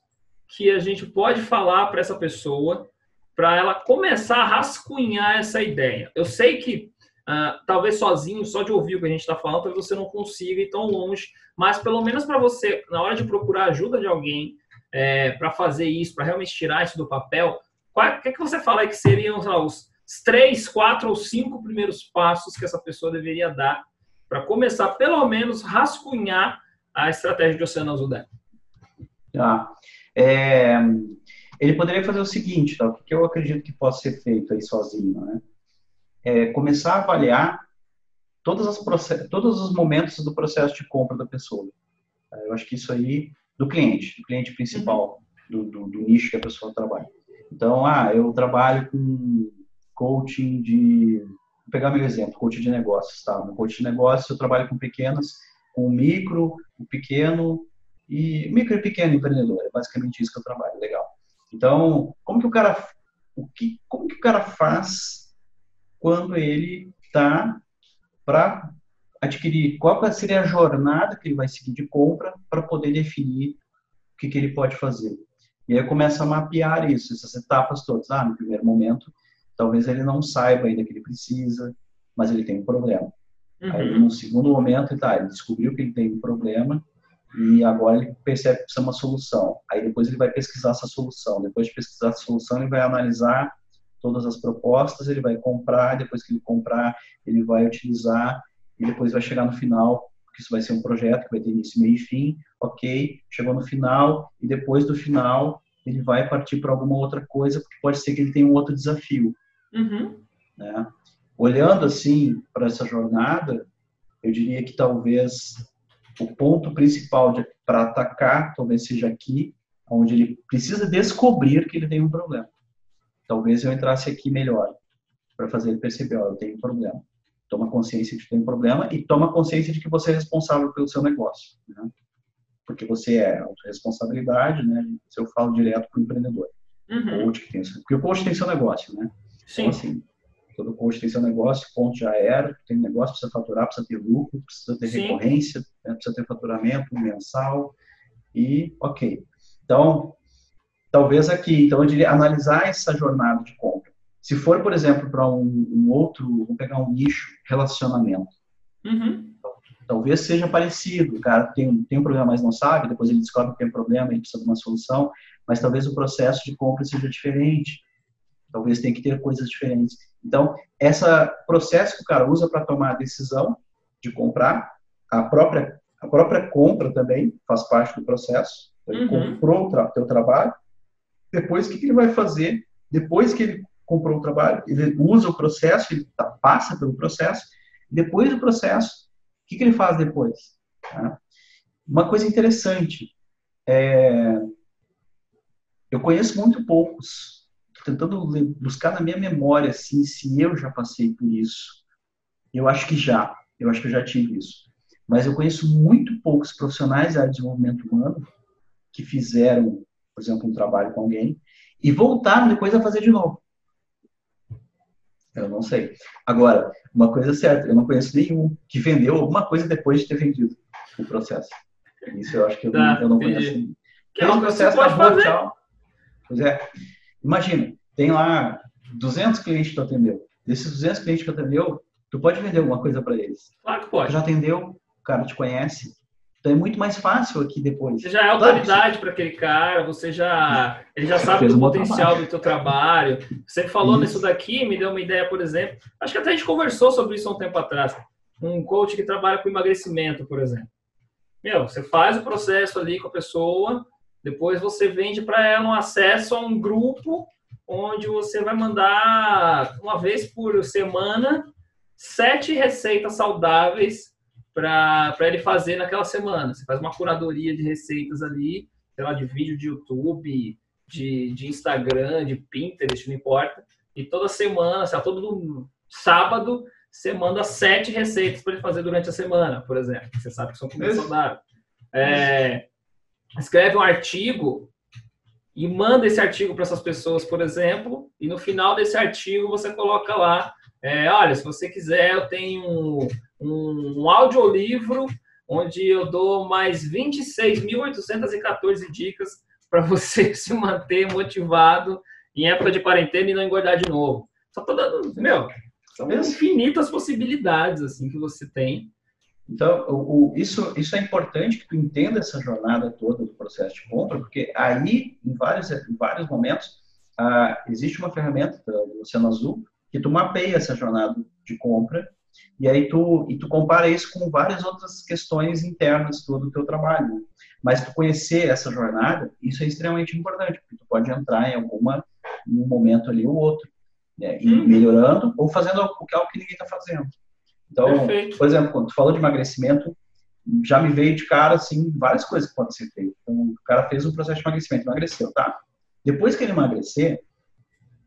[SPEAKER 1] que a gente pode falar para essa pessoa para ela começar a rascunhar essa ideia? Eu sei que ah, talvez sozinho, só de ouvir o que a gente está falando, talvez você não consiga ir tão longe, mas pelo menos para você, na hora de procurar ajuda de alguém é, para fazer isso, para realmente tirar isso do papel, o que, que você fala aí que seriam lá, os três, quatro ou cinco primeiros passos que essa pessoa deveria dar para começar, pelo menos, rascunhar a estratégia de Oceano Azul dela?
[SPEAKER 2] Tá. É, ele poderia fazer o seguinte, tá? o que eu acredito que possa ser feito aí sozinho, né? É começar a avaliar todas as todos os momentos do processo de compra da pessoa. Tá? Eu acho que isso aí, do cliente, do cliente principal, do, do, do nicho que a pessoa trabalha. Então, ah, eu trabalho com coaching de... Vou pegar meu exemplo, coaching de negócios, tá? No coaching de negócios eu trabalho com pequenas, com micro, o pequeno, e micro e pequeno empreendedor, é basicamente isso que eu trabalho, legal. Então, como que o cara, o que, como que o cara faz quando ele está para adquirir, qual seria a jornada que ele vai seguir de compra para poder definir o que, que ele pode fazer. E aí começa a mapear isso, essas etapas todas. Ah, no primeiro momento, talvez ele não saiba ainda que ele precisa, mas ele tem um problema. Uhum. Aí, no segundo momento, tá, ele descobriu que ele tem um problema, e agora ele percebe que precisa de uma solução. Aí depois ele vai pesquisar essa solução. Depois de pesquisar essa solução, ele vai analisar todas as propostas, ele vai comprar, depois que ele comprar, ele vai utilizar e depois vai chegar no final, porque isso vai ser um projeto que vai ter início, meio e fim. OK, chegou no final e depois do final, ele vai partir para alguma outra coisa, porque pode ser que ele tenha um outro desafio.
[SPEAKER 1] Uhum.
[SPEAKER 2] Né? Olhando assim para essa jornada, eu diria que talvez o ponto principal para atacar talvez seja aqui, onde ele precisa descobrir que ele tem um problema. Talvez eu entrasse aqui melhor, para fazer ele perceber, ó, eu tenho um problema. Toma consciência de que tem um problema e toma consciência de que você é responsável pelo seu negócio. Né? Porque você é responsabilidade, né? Se eu falo direto para o empreendedor.
[SPEAKER 1] Uhum.
[SPEAKER 2] Coach que tem, porque o coach tem seu negócio, né?
[SPEAKER 1] Sim.
[SPEAKER 2] Então, assim, todo coach tem seu negócio, ponto já era, tem negócio, precisa faturar, precisa ter lucro, precisa ter
[SPEAKER 1] Sim.
[SPEAKER 2] recorrência, né, precisa ter faturamento mensal e ok. Então, talvez aqui, então eu diria analisar essa jornada de compra. Se for, por exemplo, para um, um, outro, vamos pegar um nicho, relacionamento.
[SPEAKER 1] Uhum.
[SPEAKER 2] Talvez seja parecido, o cara tem, tem um problema, mas não sabe, depois ele descobre que tem um problema e precisa de uma solução, mas talvez o processo de compra seja diferente, talvez tenha que ter coisas diferentes. Então, esse processo que o cara usa para tomar a decisão de comprar, a própria, a própria compra também faz parte do processo. Ele
[SPEAKER 1] Uhum.
[SPEAKER 2] comprou o tra teu trabalho, depois o que, que ele vai fazer? Depois que ele comprou o trabalho, ele usa o processo, ele tá, passa pelo processo, depois do processo, o que, que ele faz depois? Tá? Uma coisa interessante, é, eu conheço muito poucos tentando buscar na minha memória assim se eu já passei por isso. Eu acho que já, eu acho que eu já tive isso. Mas eu conheço muito poucos profissionais da área de desenvolvimento humano que fizeram por exemplo, um trabalho com alguém, e voltaram depois a fazer de novo. Eu não sei. Agora, uma coisa é certa, eu não conheço nenhum que vendeu alguma coisa depois de ter vendido o processo. Isso eu acho que eu, tá, não, eu não conheço. Que é um processo, acabou, tchau. Pois é. Imagina, tem lá 200 clientes que tu atendeu. Desses 200 clientes que tu atendeu, tu pode vender alguma coisa para eles.
[SPEAKER 1] Claro que pode.
[SPEAKER 2] Tu já atendeu, o cara te conhece, então é muito mais fácil aqui depois.
[SPEAKER 1] Você já é autoridade para aquele cara, você já ele já sabe do potencial trabalho. do teu trabalho. Você falou isso. nisso daqui, me deu uma ideia, por exemplo. Acho que até a gente conversou sobre isso há um tempo atrás. Um coach que trabalha com emagrecimento, por exemplo. Meu, você faz o processo ali com a pessoa, depois você vende para ela um acesso a um grupo onde você vai mandar uma vez por semana sete receitas saudáveis para ele fazer naquela semana. Você faz uma curadoria de receitas ali, sei lá, de vídeo de YouTube, de, de Instagram, de Pinterest, não importa. E toda semana, sei lá, todo sábado, você manda sete receitas para ele fazer durante a semana, por exemplo. Você sabe que são comida saudável. É, escreve um artigo e manda esse artigo para essas pessoas, por exemplo, e no final desse artigo você coloca lá, é, olha, se você quiser, eu tenho um, um audiolivro onde eu dou mais 26.814 dicas para você se manter motivado em época de quarentena e não engordar de novo. Só tô dando, meu, são infinitas possibilidades assim que você tem.
[SPEAKER 2] Então, o, o, isso, isso é importante que tu entenda essa jornada toda do processo de compra, porque aí, em vários, em vários momentos, ah, existe uma ferramenta do Oceano Azul que tu mapeia essa jornada de compra e aí tu, e tu compara isso com várias outras questões internas do teu trabalho. Mas tu conhecer essa jornada, isso é extremamente importante, porque tu pode entrar em alguma um momento ali ou outro, né? e uhum. melhorando ou fazendo algo que, algo que ninguém está fazendo. Então, Perfeito. por exemplo, quando tu falou de emagrecimento, já me veio de cara, assim, várias coisas que podem ser feitas. Então, o cara fez um processo de emagrecimento, emagreceu, tá? Depois que ele emagrecer,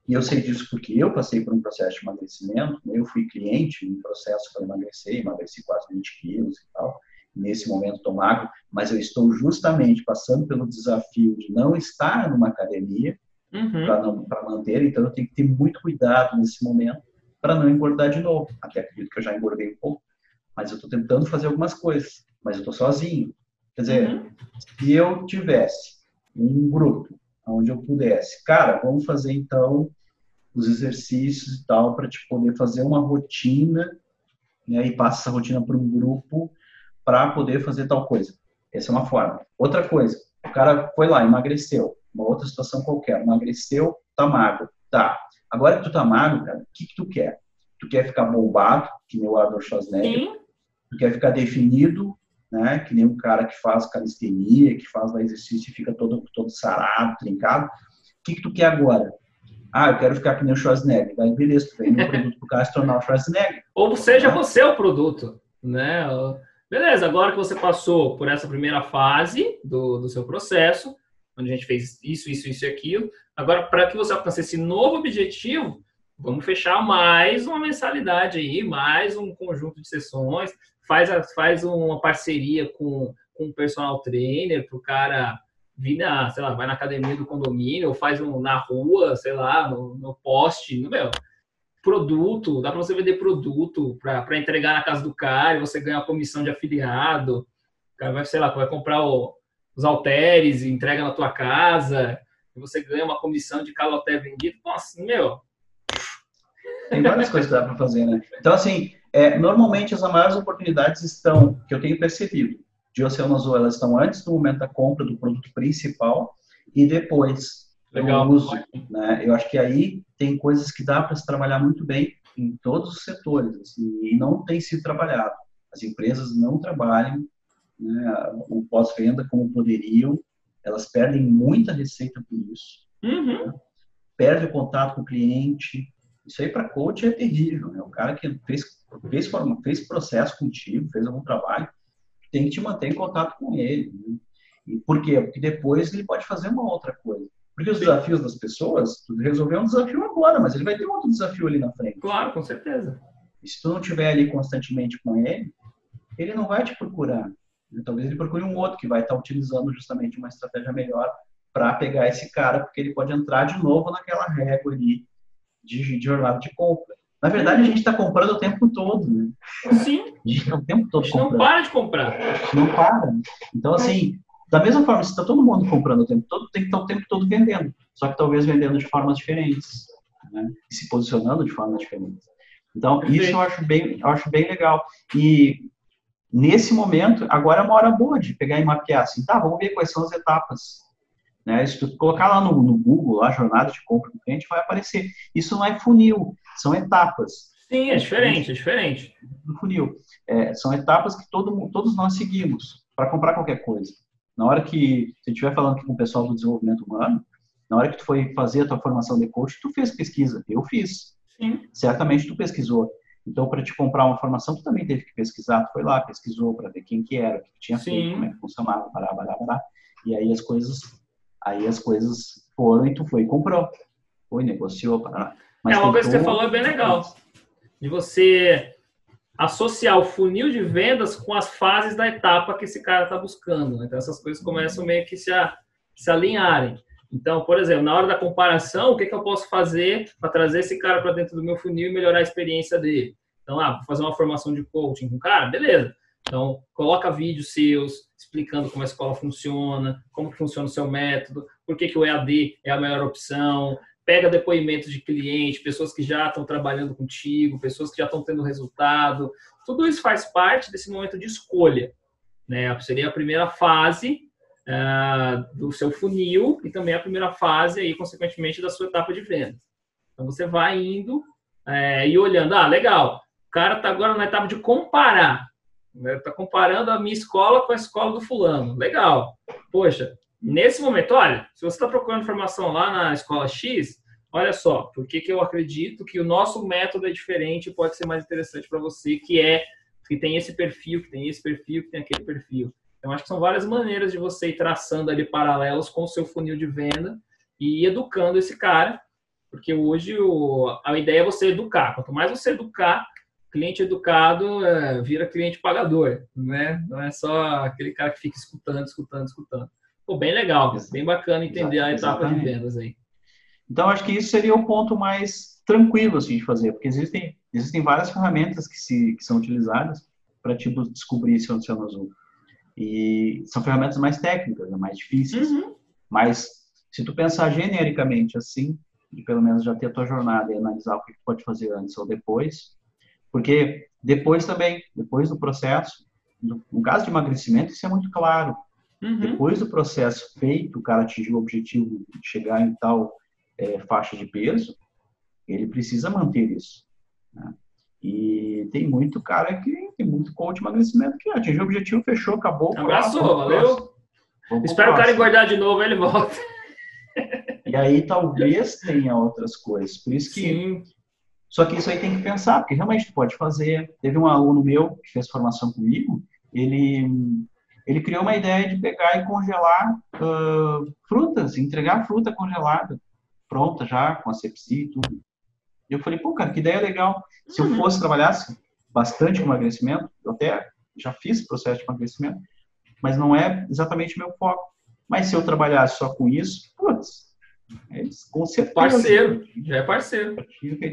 [SPEAKER 2] e eu sei disso porque eu passei por um processo de emagrecimento, né? eu fui cliente em um processo para emagrecer, emagreci quase 20 quilos e tal. Nesse momento estou magro, mas eu estou justamente passando pelo desafio de não estar numa academia uhum. para manter, então eu tenho que ter muito cuidado nesse momento para não engordar de novo. Até acredito que eu já engordei um pouco, mas eu estou tentando fazer algumas coisas, mas eu estou sozinho. Quer dizer, uhum. se eu tivesse um grupo onde eu pudesse. Cara, vamos fazer então os exercícios e tal para te poder fazer uma rotina né, e passa essa rotina para um grupo para poder fazer tal coisa. Essa é uma forma. Outra coisa, o cara foi lá, emagreceu, uma outra situação qualquer, emagreceu, tá magro, tá. Agora que tu tá magro, cara, o que que tu quer? Tu quer ficar bombado, que nem o Arnold Schwarzenegger? Sim. Tu quer ficar definido, né? Que nem um cara que faz calistenia, que faz exercício e fica todo, todo sarado, trincado. O que, que tu quer agora? Ah, eu quero ficar que nem o Schwarzenegger. Daí, beleza, tu vende um produto pro cara se tornar o Schwarzenegger.
[SPEAKER 1] Ou seja, você o produto, né? Beleza, agora que você passou por essa primeira fase do, do seu processo, onde a gente fez isso, isso, isso e aquilo, agora, para que você alcance esse novo objetivo, vamos fechar mais uma mensalidade aí, mais um conjunto de sessões, faz, faz uma parceria com, com um personal trainer para o cara vir na, sei lá, vai na academia do condomínio, ou faz um, na rua, sei lá, no, no poste, no meu. Produto, dá para você vender produto para entregar na casa do cara, e você ganha uma comissão de afiliado. O cara vai, sei lá, vai comprar o, os halteres e entrega na tua casa, e você ganha uma comissão de cada halter vendido. Nossa, meu.
[SPEAKER 2] Tem várias coisas que dá para fazer, né? Então, assim, é, normalmente, as maiores oportunidades estão, que eu tenho percebido, de Oceano Azul, elas estão antes do momento da compra do produto principal e depois Legal. do uso. Né? Eu acho que aí tem coisas que dá para se trabalhar muito bem em todos os setores assim, e não tem sido trabalhado. As empresas não trabalham né, o pós-venda como poderiam, elas perdem muita receita por isso. Uhum. Né? Perde o contato com o cliente, isso aí para coach é terrível, né? O cara que fez, fez, fez processo contigo, fez algum trabalho, tem que te manter em contato com ele. Né? E por quê? Porque depois ele pode fazer uma outra coisa. Porque os Sim. desafios das pessoas, tu resolveu um desafio agora, mas ele vai ter outro desafio ali na frente.
[SPEAKER 1] Claro, com certeza.
[SPEAKER 2] E se tu não estiver ali constantemente com ele, ele não vai te procurar. Talvez ele procure um outro que vai estar utilizando justamente uma estratégia melhor para pegar esse cara, porque ele pode entrar de novo naquela régua ali de, de jornada de compra. Na verdade, a gente está comprando o tempo todo, né?
[SPEAKER 1] Sim.
[SPEAKER 2] A gente está o tempo todo
[SPEAKER 1] a gente comprando. não para de comprar.
[SPEAKER 2] Não para. Então, assim, da mesma forma, se está todo mundo comprando o tempo todo, tem que estar tá o tempo todo vendendo. Só que talvez vendendo de formas diferentes. Né? E se posicionando de formas diferentes. Então, isso eu acho bem, eu acho bem legal. E nesse momento, agora é uma hora boa de pegar e mapear assim, tá, vamos ver quais são as etapas né? Se tu colocar lá no, no Google, lá, jornada de compra do cliente, vai aparecer. Isso não é funil, são etapas.
[SPEAKER 1] Sim, é diferente, é diferente.
[SPEAKER 2] Do funil. É, são etapas que todo, todos nós seguimos para comprar qualquer coisa. Na hora que você estiver falando aqui com o pessoal do desenvolvimento humano, na hora que tu foi fazer a tua formação de coach, tu fez pesquisa. Eu fiz.
[SPEAKER 1] Sim.
[SPEAKER 2] Certamente tu pesquisou. Então, para te comprar uma formação, tu também teve que pesquisar. Tu foi lá, pesquisou para ver quem que era, o que tinha Sim. feito, como é que funcionava, bará, bará, bará. E aí as coisas Aí as coisas foram e tu foi e comprou. Foi, negociou, para
[SPEAKER 1] Mas é, uma coisa que você falou é bem legal. De você associar o funil de vendas com as fases da etapa que esse cara está buscando. Então, essas coisas começam meio que se, a, se alinharem. Então, por exemplo, na hora da comparação, o que, que eu posso fazer para trazer esse cara para dentro do meu funil e melhorar a experiência dele? Então, ah, vou fazer uma formação de coaching com o cara? Beleza. Então, coloca vídeos seus explicando como a escola funciona, como funciona o seu método, por que, que o EAD é a melhor opção, pega depoimentos de clientes, pessoas que já estão trabalhando contigo, pessoas que já estão tendo resultado. Tudo isso faz parte desse momento de escolha. Né? Seria a primeira fase uh, do seu funil e também a primeira fase, aí, consequentemente, da sua etapa de venda. Então, você vai indo é, e olhando, ah, legal, o cara está agora na etapa de comparar. Está né? comparando a minha escola com a escola do fulano. Legal. Poxa, nesse momento, olha, se você está procurando informação lá na escola X, olha só, por que, que eu acredito que o nosso método é diferente e pode ser mais interessante para você, que é que tem esse perfil, que tem esse perfil, que tem aquele perfil. Então, acho que são várias maneiras de você ir traçando ali paralelos com o seu funil de venda e ir educando esse cara, porque hoje o, a ideia é você educar. Quanto mais você educar, cliente educado é, vira cliente pagador, né? Não é só aquele cara que fica escutando, escutando, escutando. Pô, bem legal, bem bacana entender a etapa de vendas aí.
[SPEAKER 2] Então, acho que isso seria o ponto mais tranquilo assim, de fazer, porque existem, existem várias ferramentas que, se, que são utilizadas para tipo, descobrir se é o oceano azul. E são ferramentas mais técnicas, né, mais difíceis. Uhum. Mas, se tu pensar genericamente assim, e pelo menos já ter a tua jornada e analisar o que tu pode fazer antes ou depois, porque depois também, depois do processo, no caso de emagrecimento, isso é muito claro. Uhum. Depois do processo feito, o cara atingiu o objetivo de chegar em tal é, faixa de peso, ele precisa manter isso. Né? E tem muito cara que tem muito coach de emagrecimento que atingiu o objetivo, fechou, acabou.
[SPEAKER 1] Abraçou, valeu. Espero o cara engordar de novo, ele volta.
[SPEAKER 2] E aí talvez tenha outras coisas. Por isso que Sim. Só que isso aí tem que pensar, porque realmente tu pode fazer. Teve um aluno meu que fez formação comigo, ele, ele criou uma ideia de pegar e congelar uh, frutas, entregar fruta congelada, pronta já, com a sepsi e tudo. E eu falei, pô, cara, que ideia legal. Se eu uhum. fosse trabalhasse bastante com emagrecimento, eu até já fiz processo de emagrecimento, mas não é exatamente meu foco. Mas se eu trabalhasse só com isso, putz,
[SPEAKER 1] eles, com certeza. Parceiro, já é parceiro.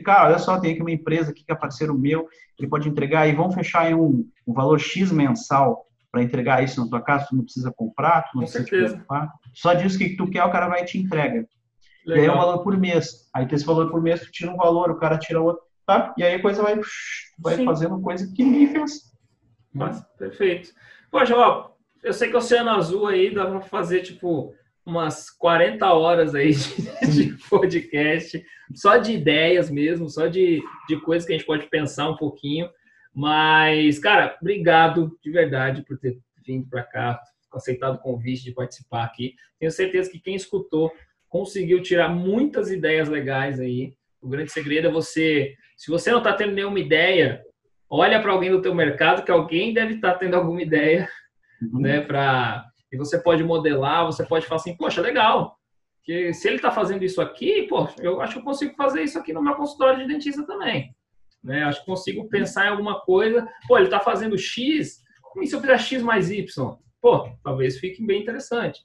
[SPEAKER 2] Cara, olha só, tem aqui uma empresa aqui que é parceiro meu, ele pode entregar e vão fechar em um, um valor X mensal para entregar isso na tua casa, tu não precisa comprar, tu não
[SPEAKER 1] com
[SPEAKER 2] precisa
[SPEAKER 1] certeza. te preocupar.
[SPEAKER 2] Só diz o que tu quer, o cara vai e te entrega. Legal. E aí é um valor por mês. Aí tem esse valor por mês, tu tira um valor, o cara tira outro, tá? E aí a coisa vai, vai fazendo coisa que ninguém fez.
[SPEAKER 1] Nossa, perfeito. Poxa, ó, eu sei que o Oceano Azul aí dá pra fazer, tipo, umas 40 horas aí de, de, podcast, só de ideias mesmo, só de, de coisas que a gente pode pensar um pouquinho. Mas, cara, obrigado de verdade por ter vindo para cá, aceitado o convite de participar aqui. Tenho certeza que quem escutou conseguiu tirar muitas ideias legais aí. O grande segredo é você, se você não está tendo nenhuma ideia, olha para alguém do teu mercado que alguém deve estar tá tendo alguma ideia, uhum. né, para e você pode modelar, você pode falar assim, poxa, legal, que se ele está fazendo isso aqui, pô, eu acho que eu consigo fazer isso aqui no meu consultório de dentista também. Né? Acho que consigo pensar em alguma coisa, pô, ele está fazendo X, e se eu fizer X mais Y? Pô, talvez fique bem interessante.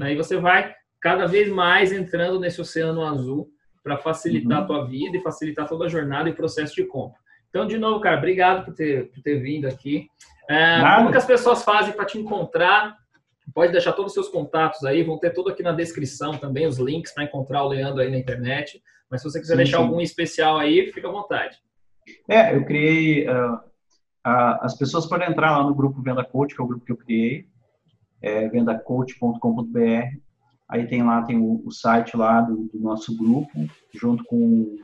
[SPEAKER 1] Aí você vai cada vez mais entrando nesse oceano azul para facilitar uhum. a tua vida e facilitar toda a jornada e processo de compra. Então, de novo, cara, obrigado por ter, por ter vindo aqui. É, como que as pessoas fazem para te encontrar? Pode deixar todos os seus contatos aí, vão ter tudo aqui na descrição também, os links para encontrar o Leandro aí na internet. Mas se você quiser sim, deixar sim. algum especial aí, fica à vontade.
[SPEAKER 2] É, eu criei. Uh, uh, as pessoas podem entrar lá no grupo Venda Coach, que é o grupo que eu criei, é vendacoach.com.br. Aí tem lá tem o, o site lá do, do, nosso grupo, junto com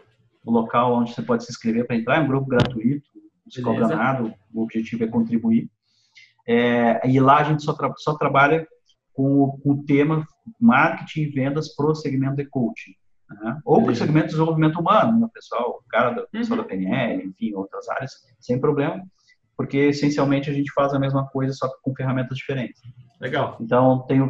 [SPEAKER 2] o local onde você pode se inscrever para entrar. É um grupo gratuito, não se cobra nada. O objetivo é contribuir. É, e lá a gente só, tra só trabalha com, com, o tema marketing e vendas para o segmento de coaching. Né? Ou para o segmento de desenvolvimento humano, né, pessoal, o cara da, pessoal uhum. da PNL, enfim, outras áreas, sem problema, porque essencialmente a gente faz a mesma coisa, só com ferramentas diferentes.
[SPEAKER 1] Legal.
[SPEAKER 2] Então, tem o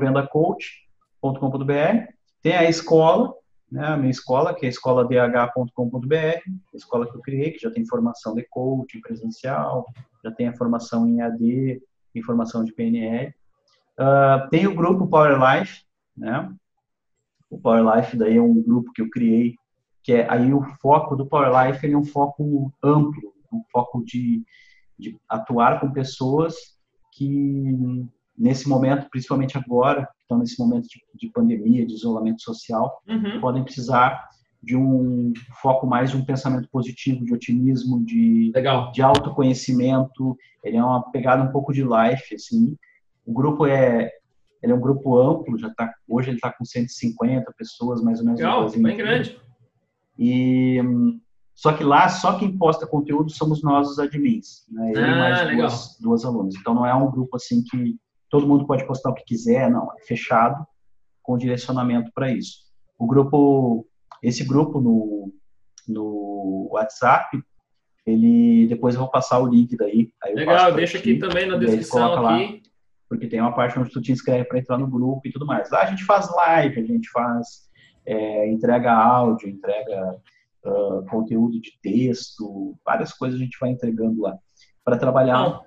[SPEAKER 2] vendacoach.com.br, tem a escola, né, a minha escola, que é a escoladh.com.br, a escola que eu criei, que já tem formação de coaching presencial, já tem a formação em AD, informação de PNL. Uh, tem o grupo Power Life, né? O Power Life daí é um grupo que eu criei, que é aí o foco do Power Life ele é um foco amplo, um foco de, de atuar com pessoas que nesse momento, principalmente agora, que estão nesse momento de, de pandemia, de isolamento social, uhum. podem precisar de um foco mais de um pensamento positivo, de otimismo, de,
[SPEAKER 1] Legal.
[SPEAKER 2] de autoconhecimento. Ele é uma pegada um pouco de life, assim. O grupo é ele é um grupo amplo, já tá hoje ele está com 150 pessoas, mais ou menos.
[SPEAKER 1] Legal, bem grande.
[SPEAKER 2] E só que lá só quem posta conteúdo somos nós os admins, né? Eu ah, e mais legal. duas, duas alunas. Então não é um grupo assim que todo mundo pode postar o que quiser, não, é fechado com direcionamento para isso. O grupo esse grupo no, no WhatsApp, ele depois eu vou passar o link daí.
[SPEAKER 1] Legal, deixa aqui também na descrição aqui. Lá,
[SPEAKER 2] porque tem uma parte onde tu te inscreve para entrar no grupo e tudo mais. Lá a gente faz live, a gente faz é, entrega áudio, entrega uh, conteúdo de texto, várias coisas a gente vai entregando lá para trabalhar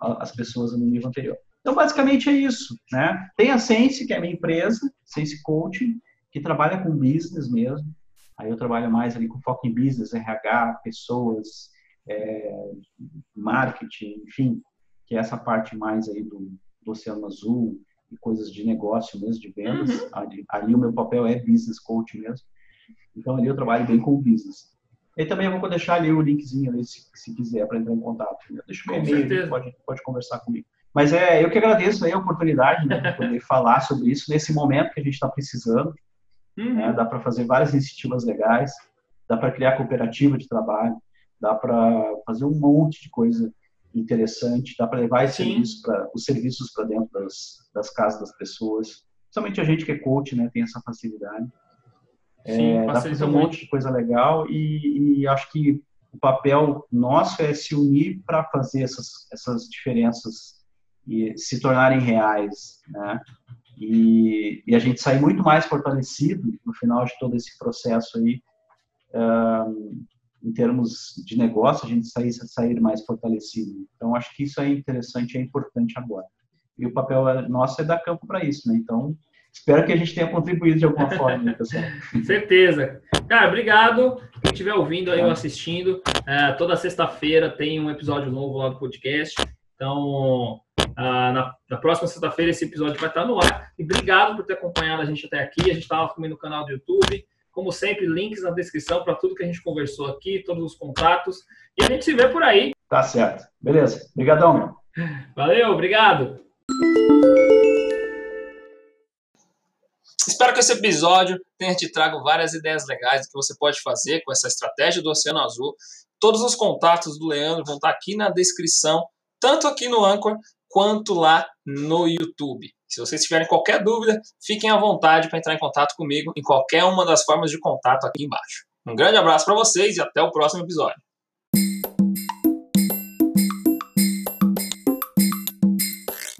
[SPEAKER 2] as pessoas no nível anterior. Então, basicamente é isso, né? Tem a Sense, que é a minha empresa, Sense Coaching, que trabalha com business mesmo. Aí eu trabalho mais ali com foco em business, RH, pessoas, é, marketing, enfim, que é essa parte mais aí do, do Oceano Azul e coisas de negócio mesmo, de vendas. Uhum. Ali, ali, o meu papel é business coach mesmo. Então ali eu trabalho bem com o business. E também eu vou deixar ali o linkzinho ali, se, se quiser, para entrar em contato. Deixa o meu e-mail, pode, pode conversar comigo. Mas é, eu que agradeço aí a oportunidade né, de poder falar sobre isso nesse momento que a gente está precisando. Uhum. Né? Dá para fazer várias iniciativas legais, dá para criar cooperativa de trabalho, dá para fazer um monte de coisa interessante, dá para levar serviço pra, os serviços para dentro das, das casas das pessoas. Principalmente a gente que é coach, né, tem essa facilidade. Sim, é, dá para fazer um monte de coisa legal e, e, acho que o papel nosso é se unir para fazer essas, essas diferenças e se tornarem reais, né? e, e, a gente sair muito mais fortalecido no final de todo esse processo aí, um, em termos de negócio, a gente sair, sair mais fortalecido. Então, acho que isso é interessante e é importante agora. E o papel é, nosso é dar campo para isso, né? Então, espero que a gente tenha contribuído de alguma forma, né, pessoal.
[SPEAKER 1] Certeza. Cara, obrigado. Quem estiver ouvindo aí ou assistindo, é, toda sexta-feira tem um episódio novo lá do podcast. Então, ah, na, na, próxima sexta-feira esse episódio vai estar no ar. E obrigado por ter acompanhado a gente até aqui. A gente estava também no canal do YouTube. Como sempre, links na descrição para tudo que a gente conversou aqui, todos os contatos. E a gente se vê por aí.
[SPEAKER 2] Tá certo. Beleza. Obrigadão, meu.
[SPEAKER 1] Valeu, obrigado. Espero que esse episódio tenha te trago várias ideias legais do que você pode fazer com essa estratégia do Oceano Azul. Todos os contatos do Leandro vão estar aqui na descrição, tanto aqui no Anchor quanto lá no YouTube. Se vocês tiverem qualquer dúvida, fiquem à vontade para entrar em contato comigo em qualquer uma das formas de contato aqui embaixo. Um grande abraço para vocês e até o próximo episódio.